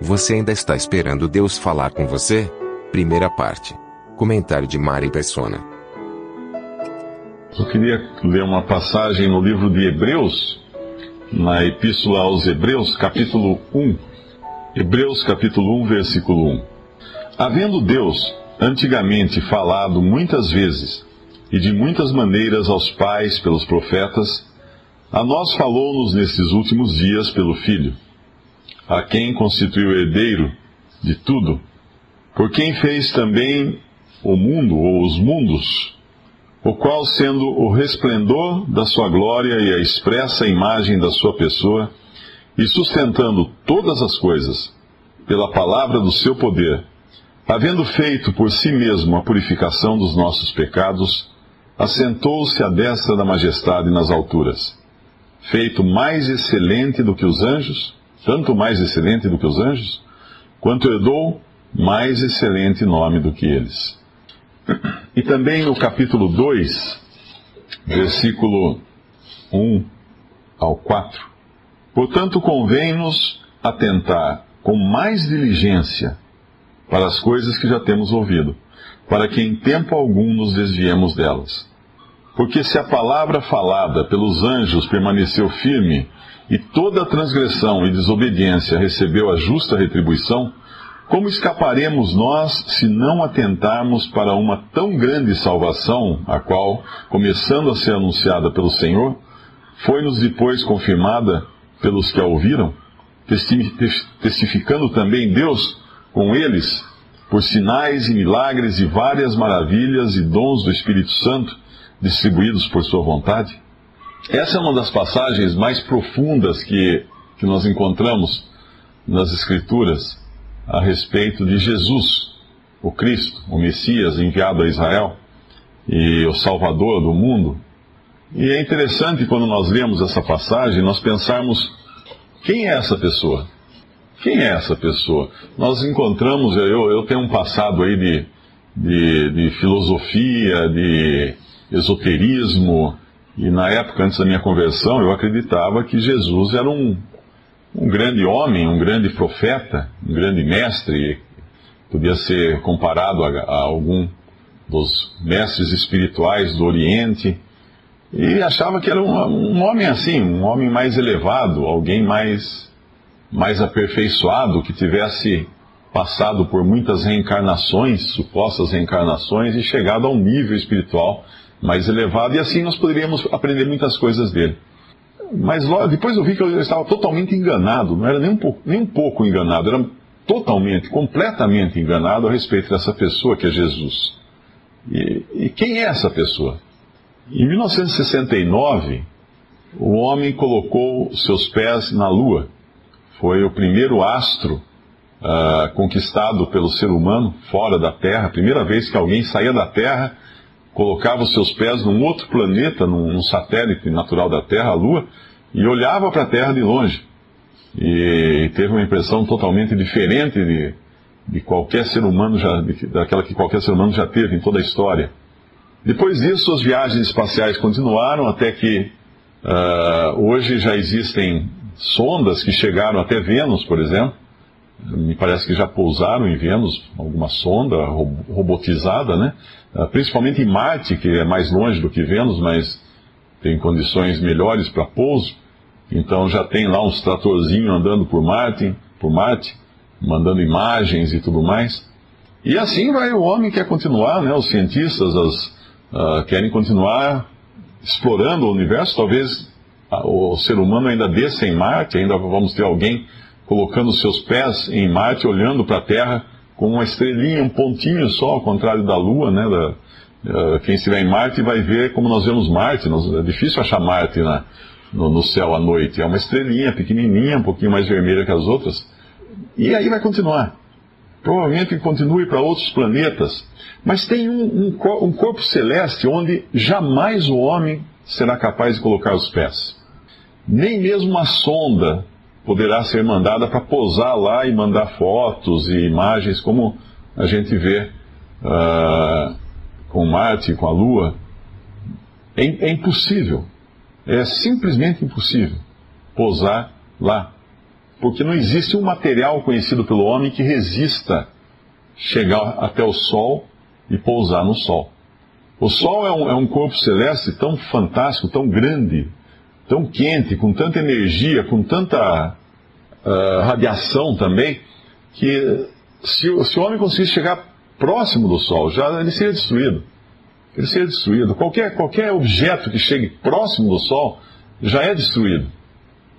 Você ainda está esperando Deus falar com você? Primeira parte. Comentário de Mari Persona. Eu queria ler uma passagem no livro de Hebreus, na Epístola aos Hebreus, capítulo 1. Hebreus, capítulo 1, versículo 1. Havendo Deus antigamente falado muitas vezes e de muitas maneiras aos pais pelos profetas, a nós falou-nos nesses últimos dias pelo Filho, a quem constituiu herdeiro de tudo, por quem fez também o mundo ou os mundos, o qual, sendo o resplendor da sua glória e a expressa imagem da sua pessoa, e sustentando todas as coisas pela palavra do seu poder, havendo feito por si mesmo a purificação dos nossos pecados, assentou-se à destra da majestade nas alturas, feito mais excelente do que os anjos, tanto mais excelente do que os anjos, quanto herdou mais excelente nome do que eles. E também no capítulo 2, versículo 1 ao 4. Portanto, convém-nos atentar com mais diligência para as coisas que já temos ouvido, para que em tempo algum nos desviemos delas. Porque se a palavra falada pelos anjos permaneceu firme, e toda transgressão e desobediência recebeu a justa retribuição, como escaparemos nós se não atentarmos para uma tão grande salvação, a qual, começando a ser anunciada pelo Senhor, foi-nos depois confirmada pelos que a ouviram, testificando também Deus com eles por sinais e milagres e várias maravilhas e dons do Espírito Santo distribuídos por sua vontade? Essa é uma das passagens mais profundas que, que nós encontramos nas Escrituras a respeito de Jesus, o Cristo, o Messias enviado a Israel e o Salvador do mundo. E é interessante quando nós lemos essa passagem, nós pensarmos quem é essa pessoa? Quem é essa pessoa? Nós encontramos, eu, eu tenho um passado aí de, de, de filosofia, de esoterismo, e na época, antes da minha conversão, eu acreditava que Jesus era um, um grande homem, um grande profeta, um grande mestre, podia ser comparado a, a algum dos mestres espirituais do Oriente, e achava que era um, um homem assim, um homem mais elevado, alguém mais, mais aperfeiçoado, que tivesse passado por muitas reencarnações, supostas reencarnações, e chegado a um nível espiritual mais elevado, e assim nós poderíamos aprender muitas coisas dele. Mas depois eu vi que eu estava totalmente enganado, não era nem um pouco, nem um pouco enganado, era totalmente, completamente enganado a respeito dessa pessoa que é Jesus. E, e quem é essa pessoa? Em 1969, o homem colocou seus pés na Lua. Foi o primeiro astro uh, conquistado pelo ser humano fora da Terra, primeira vez que alguém saía da Terra colocava os seus pés num outro planeta, num, satélite natural da Terra, a Lua, e olhava para a Terra de longe. E, e, teve uma impressão totalmente diferente de, de qualquer ser humano já, de, daquela que qualquer ser humano já teve em toda a história. Depois disso, as viagens espaciais continuaram até que uh, hoje já existem sondas que chegaram até Vênus, por exemplo. Me parece que já pousaram em Vênus alguma sonda robotizada, né? Ah, principalmente em Marte, que é mais longe do que Vênus, mas tem condições melhores para pouso. Então já tem lá uns tratorzinhos andando por Marte, por Marte, mandando imagens e tudo mais. E assim vai o homem quer continuar, né? Os cientistas as, uh, querem continuar explorando o universo. Talvez uh, o ser humano ainda desça em Marte, ainda vamos ter alguém colocando seus pés em Marte, olhando para a Terra com uma estrelinha, um pontinho só, ao contrário da Lua, né? Da, uh, quem estiver em Marte vai ver como nós vemos Marte. Nós, é difícil achar Marte na, no, no céu à noite. É uma estrelinha pequenininha, um pouquinho mais vermelha que as outras. E aí vai continuar. Provavelmente continue para outros planetas. Mas tem um, um, um corpo celeste onde jamais o homem será capaz de colocar os pés. Nem mesmo uma sonda poderá ser mandada para posar lá e mandar fotos e imagens, como a gente vê uh, com Marte, com a Lua. É, é impossível. É simplesmente impossível posar lá. Porque não existe um material conhecido pelo homem que resista chegar até o Sol e pousar no Sol. O Sol é um, é um corpo celeste tão fantástico, tão grande, tão quente, com tanta energia, com tanta uh, radiação também, que se, se, o homem conseguisse chegar próximo do Sol, já ele seria destruído. Ele seria destruído. Qualquer, qualquer objeto que chegue próximo do Sol já é destruído.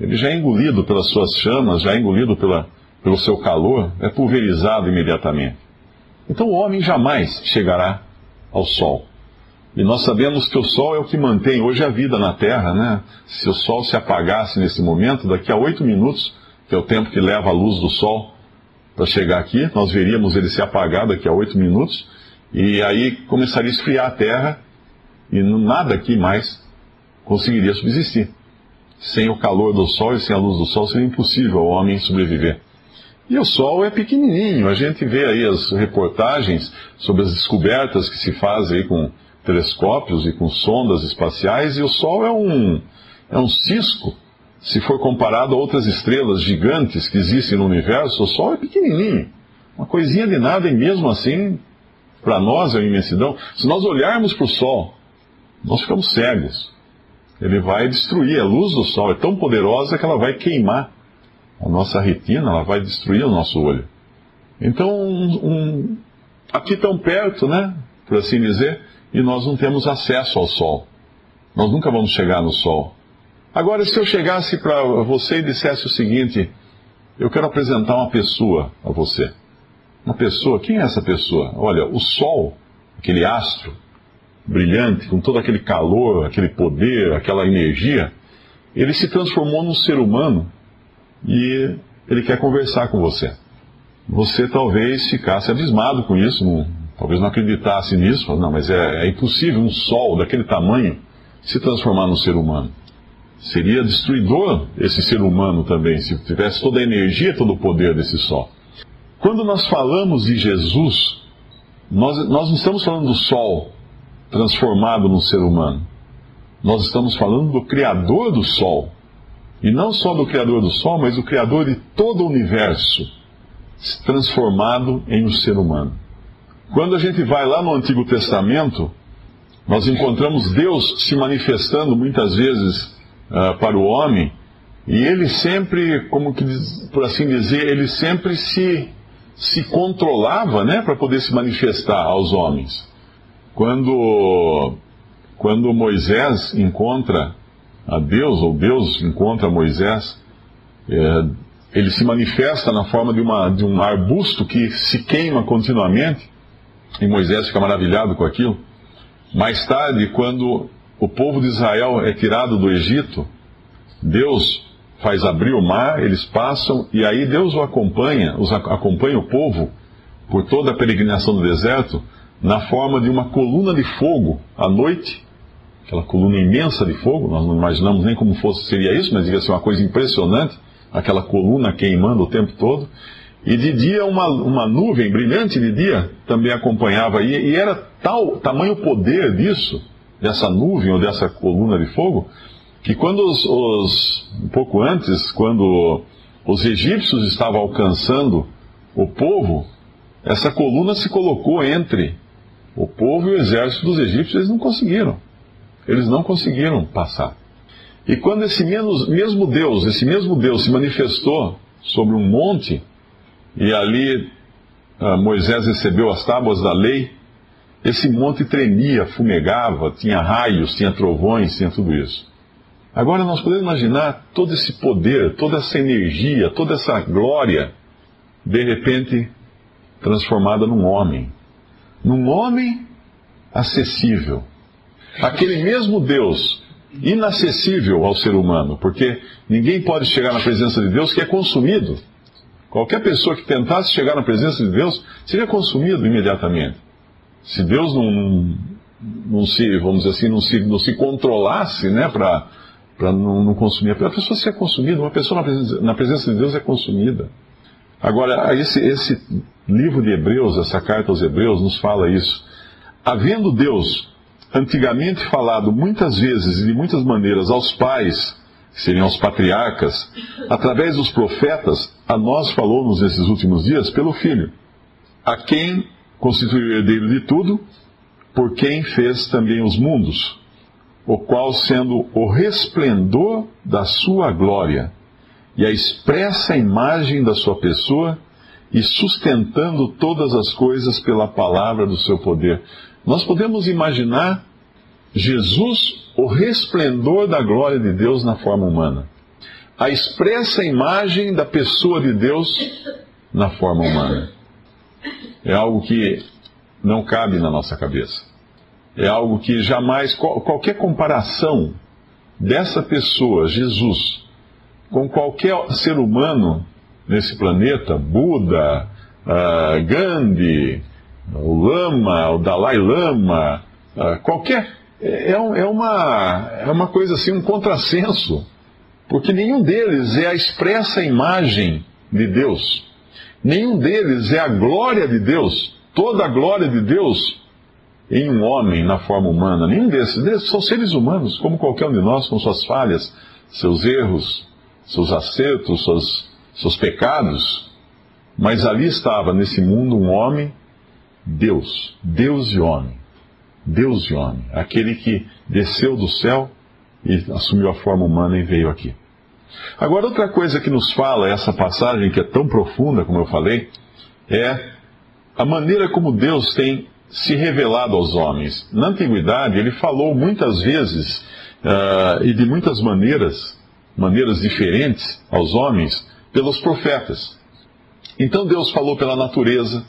Ele já é engolido pelas suas chamas, já é engolido pela, pelo seu calor, é pulverizado imediatamente. Então o homem jamais chegará ao Sol. E nós sabemos que o Sol é o que mantém hoje a vida na Terra, né? Se o Sol se apagasse nesse momento, daqui a oito minutos, que é o tempo que leva a luz do Sol para chegar aqui, nós veríamos ele se apagar daqui a oito minutos, e aí começaria a esfriar a Terra, e nada aqui mais conseguiria subsistir. Sem o calor do Sol e sem a luz do Sol seria impossível o homem sobreviver. E o Sol é pequenininho. A gente vê aí as reportagens sobre as descobertas que se fazem aí com telescópios e com sondas espaciais, e o Sol é um, é um cisco. Se for comparado a outras estrelas gigantes que existem no universo, o Sol é pequenininho. Uma coisinha de nada, e mesmo assim, para nós é uma imensidão. Se nós olharmos para o Sol, nós ficamos cegos. Ele vai destruir. A luz do Sol é tão poderosa que ela vai queimar a nossa retina, ela vai destruir o nosso olho. Então, um, um, aqui tão perto, né, por assim dizer, e nós não temos acesso ao Sol. Nós nunca vamos chegar no Sol. Agora, se eu chegasse para você e dissesse o seguinte: eu quero apresentar uma pessoa a você. Uma pessoa, quem é essa pessoa? Olha, o Sol, aquele astro brilhante, com todo aquele calor, aquele poder, aquela energia, ele se transformou num ser humano e ele quer conversar com você. Você talvez ficasse abismado com isso, não, talvez não acreditasse nisso, não, mas é, é impossível um sol daquele tamanho se transformar num ser humano. Seria destruidor esse ser humano também, se tivesse toda a energia, todo o poder desse sol. Quando nós falamos de Jesus, nós, nós não estamos falando do sol transformado num ser humano. Nós estamos falando do Criador do Sol, e não só do Criador do Sol, mas do Criador de todo o universo, transformado em um ser humano. Quando a gente vai lá no Antigo Testamento, nós encontramos Deus se manifestando muitas vezes uh, para o homem, e ele sempre, como que por assim dizer, ele sempre se, se controlava né, para poder se manifestar aos homens. Quando, quando Moisés encontra a Deus, ou Deus encontra Moisés, é, ele se manifesta na forma de, uma, de um arbusto que se queima continuamente, e Moisés fica maravilhado com aquilo. Mais tarde, quando o povo de Israel é tirado do Egito, Deus faz abrir o mar, eles passam, e aí Deus o acompanha, os acompanha o povo por toda a peregrinação do deserto, na forma de uma coluna de fogo à noite aquela coluna imensa de fogo, nós não imaginamos nem como fosse seria isso, mas devia ser uma coisa impressionante, aquela coluna queimando o tempo todo. E de dia uma, uma nuvem brilhante de dia também acompanhava, e, e era tal tamanho poder disso, dessa nuvem ou dessa coluna de fogo, que quando os, os um pouco antes, quando os egípcios estavam alcançando o povo, essa coluna se colocou entre o povo e o exército dos egípcios, eles não conseguiram. Eles não conseguiram passar. E quando esse mesmo Deus, esse mesmo Deus se manifestou sobre um monte, e ali uh, Moisés recebeu as tábuas da lei, esse monte tremia, fumegava, tinha raios, tinha trovões, tinha tudo isso. Agora nós podemos imaginar todo esse poder, toda essa energia, toda essa glória, de repente transformada num homem. Num homem acessível, Aquele mesmo Deus inacessível ao ser humano, porque ninguém pode chegar na presença de Deus que é consumido. Qualquer pessoa que tentasse chegar na presença de Deus seria consumido imediatamente. Se Deus não, não, se, vamos dizer assim, não se, não se controlasse, né, para não, não, consumir, a pessoa seria consumida, uma pessoa na presença, na presença de Deus é consumida. Agora, esse, esse livro de Hebreus, essa carta aos Hebreus, nos fala isso. Havendo Deus antigamente falado muitas vezes e de muitas maneiras aos pais, que seriam os patriarcas, através dos profetas, a nós falou-nos nesses últimos dias pelo Filho, a quem constituiu o herdeiro de tudo, por quem fez também os mundos, o qual, sendo o resplendor da sua glória e a expressa imagem da sua pessoa, e sustentando todas as coisas pela palavra do seu poder. Nós podemos imaginar Jesus, o resplendor da glória de Deus na forma humana. A expressa imagem da pessoa de Deus na forma humana. É algo que não cabe na nossa cabeça. É algo que jamais, qualquer comparação dessa pessoa, Jesus, com qualquer ser humano nesse planeta, Buda, uh, Gandhi, o Lama, o Dalai Lama, uh, qualquer. É, é, uma, é uma coisa assim, um contrassenso, porque nenhum deles é a expressa imagem de Deus, nenhum deles é a glória de Deus, toda a glória de Deus em um homem na forma humana, nenhum desses, desses são seres humanos, como qualquer um de nós, com suas falhas, seus erros, seus acertos, suas seus pecados, mas ali estava nesse mundo um homem, Deus, Deus e homem, Deus e homem, aquele que desceu do céu e assumiu a forma humana e veio aqui. Agora, outra coisa que nos fala essa passagem, que é tão profunda, como eu falei, é a maneira como Deus tem se revelado aos homens. Na antiguidade, ele falou muitas vezes uh, e de muitas maneiras, maneiras diferentes aos homens, pelos profetas. Então Deus falou pela natureza,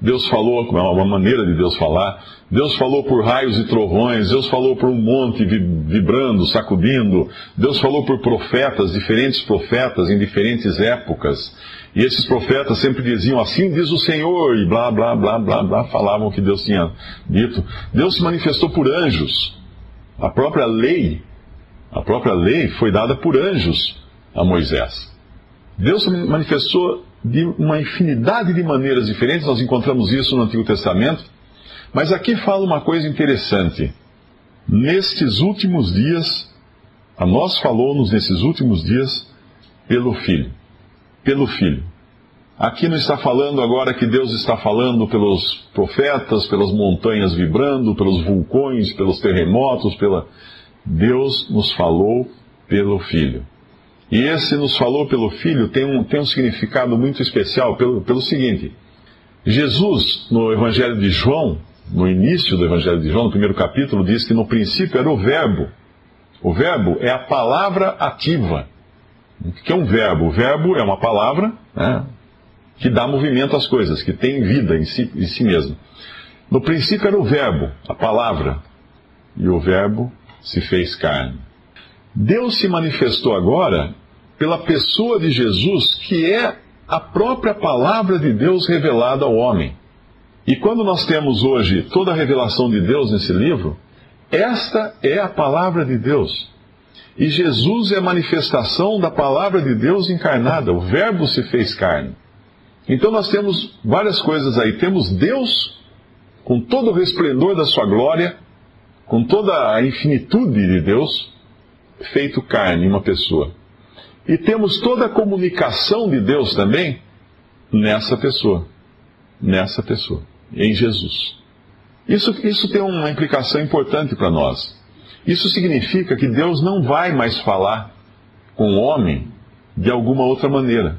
Deus falou, uma maneira de Deus falar, Deus falou por raios e trovões, Deus falou por um monte vibrando, sacudindo, Deus falou por profetas, diferentes profetas em diferentes épocas. E esses profetas sempre diziam assim diz o Senhor, e blá, blá, blá, blá, blá, falavam o que Deus tinha dito. Deus se manifestou por anjos. A própria lei, a própria lei foi dada por anjos a Moisés. Deus se manifestou de uma infinidade de maneiras diferentes, nós encontramos isso no Antigo Testamento, mas aqui fala uma coisa interessante. Nestes últimos dias, a nós falou-nos nesses últimos dias pelo Filho. Pelo Filho. Aqui não está falando agora que Deus está falando pelos profetas, pelas montanhas vibrando, pelos vulcões, pelos terremotos, pela. Deus nos falou pelo Filho. E esse nos falou pelo Filho tem um, tem um significado muito especial pelo, pelo seguinte: Jesus, no Evangelho de João, no início do Evangelho de João, no primeiro capítulo, diz que no princípio era o Verbo. O Verbo é a palavra ativa. O que é um verbo? O verbo é uma palavra né, que dá movimento às coisas, que tem vida em si, em si mesmo. No princípio era o Verbo, a palavra, e o Verbo se fez carne. Deus se manifestou agora pela pessoa de Jesus, que é a própria palavra de Deus revelada ao homem. E quando nós temos hoje toda a revelação de Deus nesse livro, esta é a palavra de Deus. E Jesus é a manifestação da palavra de Deus encarnada, o Verbo se fez carne. Então nós temos várias coisas aí. Temos Deus com todo o resplendor da sua glória, com toda a infinitude de Deus, feito carne, uma pessoa. E temos toda a comunicação de Deus também nessa pessoa. Nessa pessoa, em Jesus. Isso, isso tem uma implicação importante para nós. Isso significa que Deus não vai mais falar com o homem de alguma outra maneira.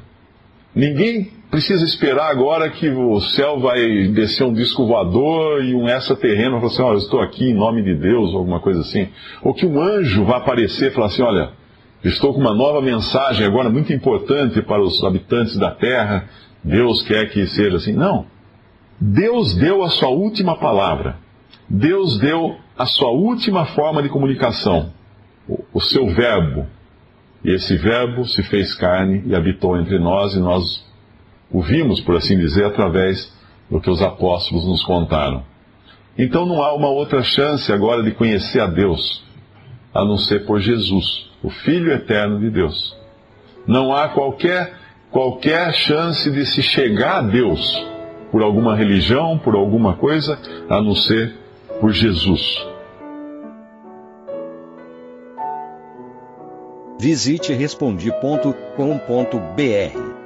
Ninguém precisa esperar agora que o céu vai descer um disco voador e um extraterreno vai falar assim, olha, estou aqui em nome de Deus, ou alguma coisa assim. Ou que um anjo vai aparecer e falar assim, olha, estou com uma nova mensagem agora muito importante para os habitantes da terra, Deus quer que seja assim. Não. Deus deu a sua última palavra. Deus deu a sua última forma de comunicação. o seu verbo. E esse verbo se fez carne e habitou entre nós, e nós o vimos, por assim dizer, através do que os apóstolos nos contaram. Então não há uma outra chance agora de conhecer a Deus, a não ser por Jesus, o Filho eterno de Deus. Não há qualquer, qualquer chance de se chegar a Deus por alguma religião, por alguma coisa, a não ser por Jesus. Visite respondi.com.br.